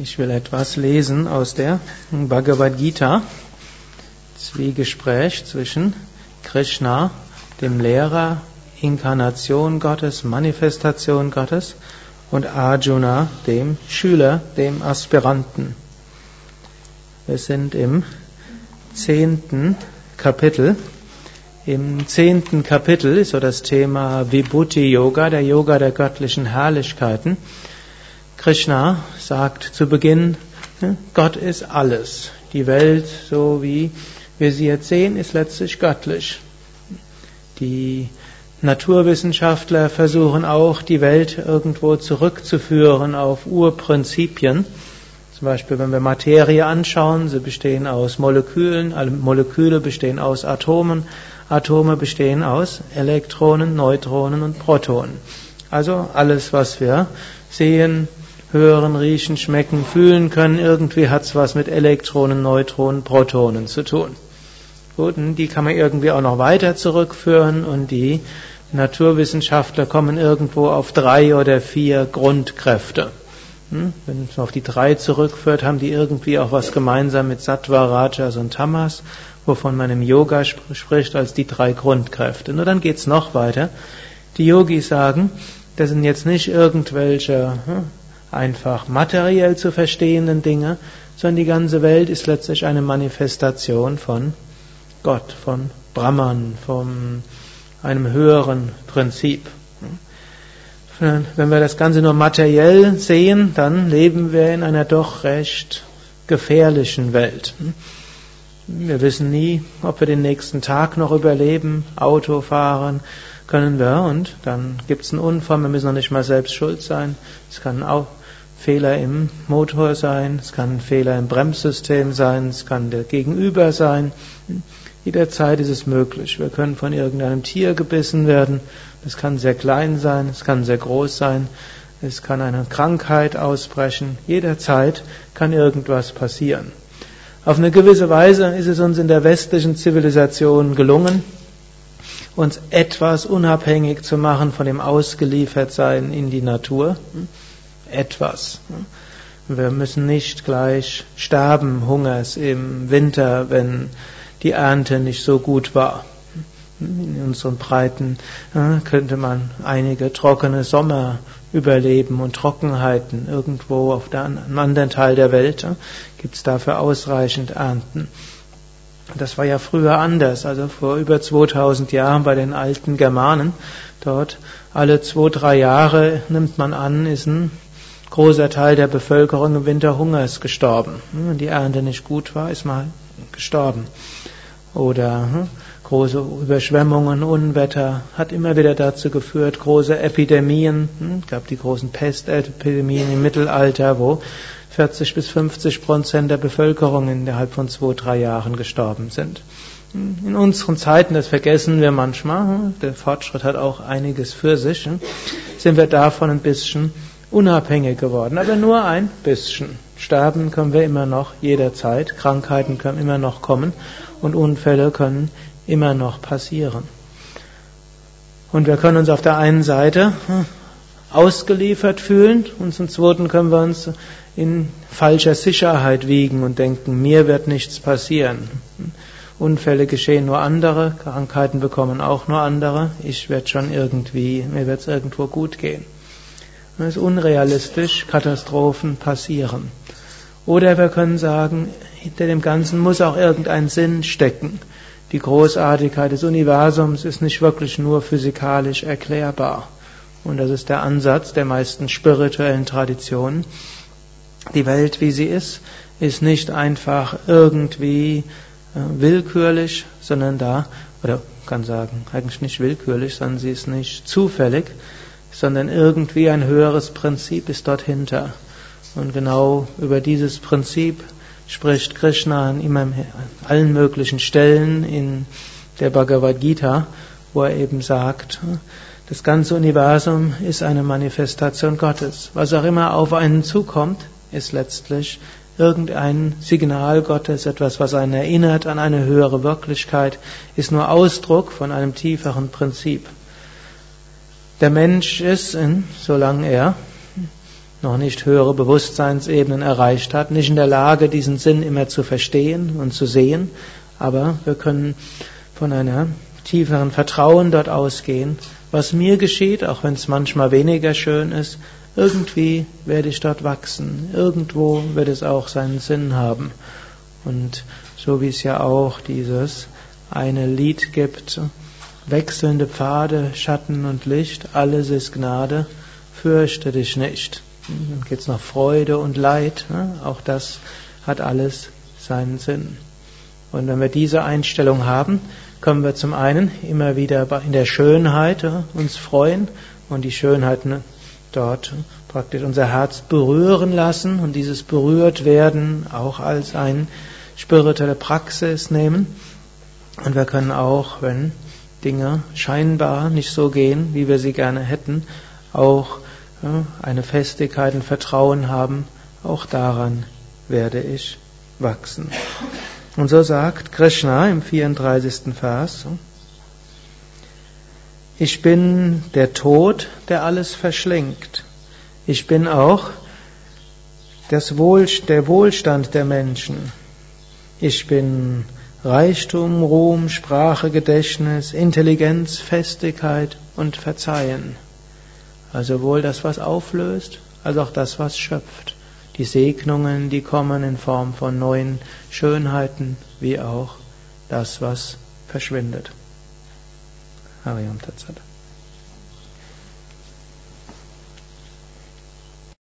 Ich will etwas lesen aus der Bhagavad Gita. Zwiegespräch zwischen Krishna, dem Lehrer, Inkarnation Gottes, Manifestation Gottes, und Arjuna, dem Schüler, dem Aspiranten. Wir sind im zehnten Kapitel. Im zehnten Kapitel ist so das Thema Vibhuti Yoga, der Yoga der göttlichen Herrlichkeiten. Krishna sagt zu Beginn, ne, Gott ist alles. Die Welt, so wie wir sie jetzt sehen, ist letztlich göttlich. Die Naturwissenschaftler versuchen auch, die Welt irgendwo zurückzuführen auf Urprinzipien. Zum Beispiel, wenn wir Materie anschauen, sie bestehen aus Molekülen, alle Moleküle bestehen aus Atomen, Atome bestehen aus Elektronen, Neutronen und Protonen. Also alles, was wir sehen, hören, riechen, schmecken, fühlen können. Irgendwie hat es was mit Elektronen, Neutronen, Protonen zu tun. Gut, und die kann man irgendwie auch noch weiter zurückführen und die Naturwissenschaftler kommen irgendwo auf drei oder vier Grundkräfte. Hm? Wenn man auf die drei zurückführt, haben die irgendwie auch was gemeinsam mit Sattva, Rajas und Tamas, wovon man im Yoga spricht als die drei Grundkräfte. Nur dann geht's noch weiter. Die Yogis sagen, das sind jetzt nicht irgendwelche hm, einfach materiell zu verstehenden Dinge, sondern die ganze Welt ist letztlich eine Manifestation von Gott, von Brahman, von einem höheren Prinzip. Wenn wir das Ganze nur materiell sehen, dann leben wir in einer doch recht gefährlichen Welt. Wir wissen nie, ob wir den nächsten Tag noch überleben, Auto fahren können wir und dann gibt es einen Unfall, wir müssen noch nicht mal selbst schuld sein. Es kann auch Fehler im Motor sein, es kann ein Fehler im Bremssystem sein, es kann der Gegenüber sein. Jederzeit ist es möglich. Wir können von irgendeinem Tier gebissen werden. Es kann sehr klein sein, es kann sehr groß sein, es kann eine Krankheit ausbrechen. Jederzeit kann irgendwas passieren. Auf eine gewisse Weise ist es uns in der westlichen Zivilisation gelungen, uns etwas unabhängig zu machen von dem Ausgeliefertsein in die Natur etwas. Wir müssen nicht gleich sterben Hungers im Winter, wenn die Ernte nicht so gut war. In unseren Breiten könnte man einige trockene Sommer überleben und Trockenheiten. Irgendwo auf einem anderen Teil der Welt gibt es dafür ausreichend Ernten. Das war ja früher anders, also vor über 2000 Jahren bei den alten Germanen. Dort alle zwei, drei Jahre nimmt man an, ist ein großer Teil der Bevölkerung im Winter Hungers gestorben. Hm, wenn die Ernte nicht gut war, ist mal gestorben. Oder hm, große Überschwemmungen, Unwetter hat immer wieder dazu geführt, große Epidemien. Hm, gab die großen Pestepidemien im Mittelalter, wo 40 bis 50 Prozent der Bevölkerung innerhalb von zwei, drei Jahren gestorben sind. In unseren Zeiten, das vergessen wir manchmal, der Fortschritt hat auch einiges für sich, sind wir davon ein bisschen unabhängig geworden, aber nur ein bisschen. Sterben können wir immer noch jederzeit, Krankheiten können immer noch kommen und Unfälle können immer noch passieren. Und wir können uns auf der einen Seite hm, ausgeliefert fühlen und zum zweiten können wir uns in falscher Sicherheit wiegen und denken, mir wird nichts passieren. Unfälle geschehen nur andere, Krankheiten bekommen auch nur andere, ich werde schon irgendwie, mir wird es irgendwo gut gehen. Es ist unrealistisch, Katastrophen passieren. Oder wir können sagen, hinter dem Ganzen muss auch irgendein Sinn stecken. Die Großartigkeit des Universums ist nicht wirklich nur physikalisch erklärbar. Und das ist der Ansatz der meisten spirituellen Traditionen. Die Welt, wie sie ist, ist nicht einfach irgendwie äh, willkürlich, sondern da, oder kann sagen, eigentlich nicht willkürlich, sondern sie ist nicht zufällig, sondern irgendwie ein höheres Prinzip ist dort hinter. Und genau über dieses Prinzip spricht Krishna an immer allen möglichen Stellen in der Bhagavad Gita, wo er eben sagt, das ganze Universum ist eine Manifestation Gottes. Was auch immer auf einen zukommt, ist letztlich irgendein Signal Gottes, etwas, was einen erinnert an eine höhere Wirklichkeit, ist nur Ausdruck von einem tieferen Prinzip. Der Mensch ist, solange er noch nicht höhere Bewusstseinsebenen erreicht hat, nicht in der Lage, diesen Sinn immer zu verstehen und zu sehen, aber wir können von einer tieferen Vertrauen dort ausgehen. Was mir geschieht, auch wenn es manchmal weniger schön ist, irgendwie werde ich dort wachsen. Irgendwo wird es auch seinen Sinn haben. Und so wie es ja auch dieses eine Lied gibt, wechselnde Pfade, Schatten und Licht, alles ist Gnade, fürchte dich nicht. Dann geht es noch Freude und Leid, ne? auch das hat alles seinen Sinn. Und wenn wir diese Einstellung haben, können wir zum einen immer wieder in der Schönheit uns freuen und die Schönheit ne, dort praktisch unser Herz berühren lassen und dieses berührt werden auch als eine spirituelle Praxis nehmen. Und wir können auch, wenn Dinge scheinbar nicht so gehen, wie wir sie gerne hätten, auch eine Festigkeit und Vertrauen haben, auch daran werde ich wachsen. Und so sagt Krishna im 34. Vers, ich bin der Tod, der alles verschlingt. Ich bin auch das Wohl, der Wohlstand der Menschen. Ich bin Reichtum, Ruhm, Sprache, Gedächtnis, Intelligenz, Festigkeit und Verzeihen. Also wohl das, was auflöst, als auch das, was schöpft die Segnungen, die kommen in Form von neuen Schönheiten, wie auch das, was verschwindet. Hariam Tatsat.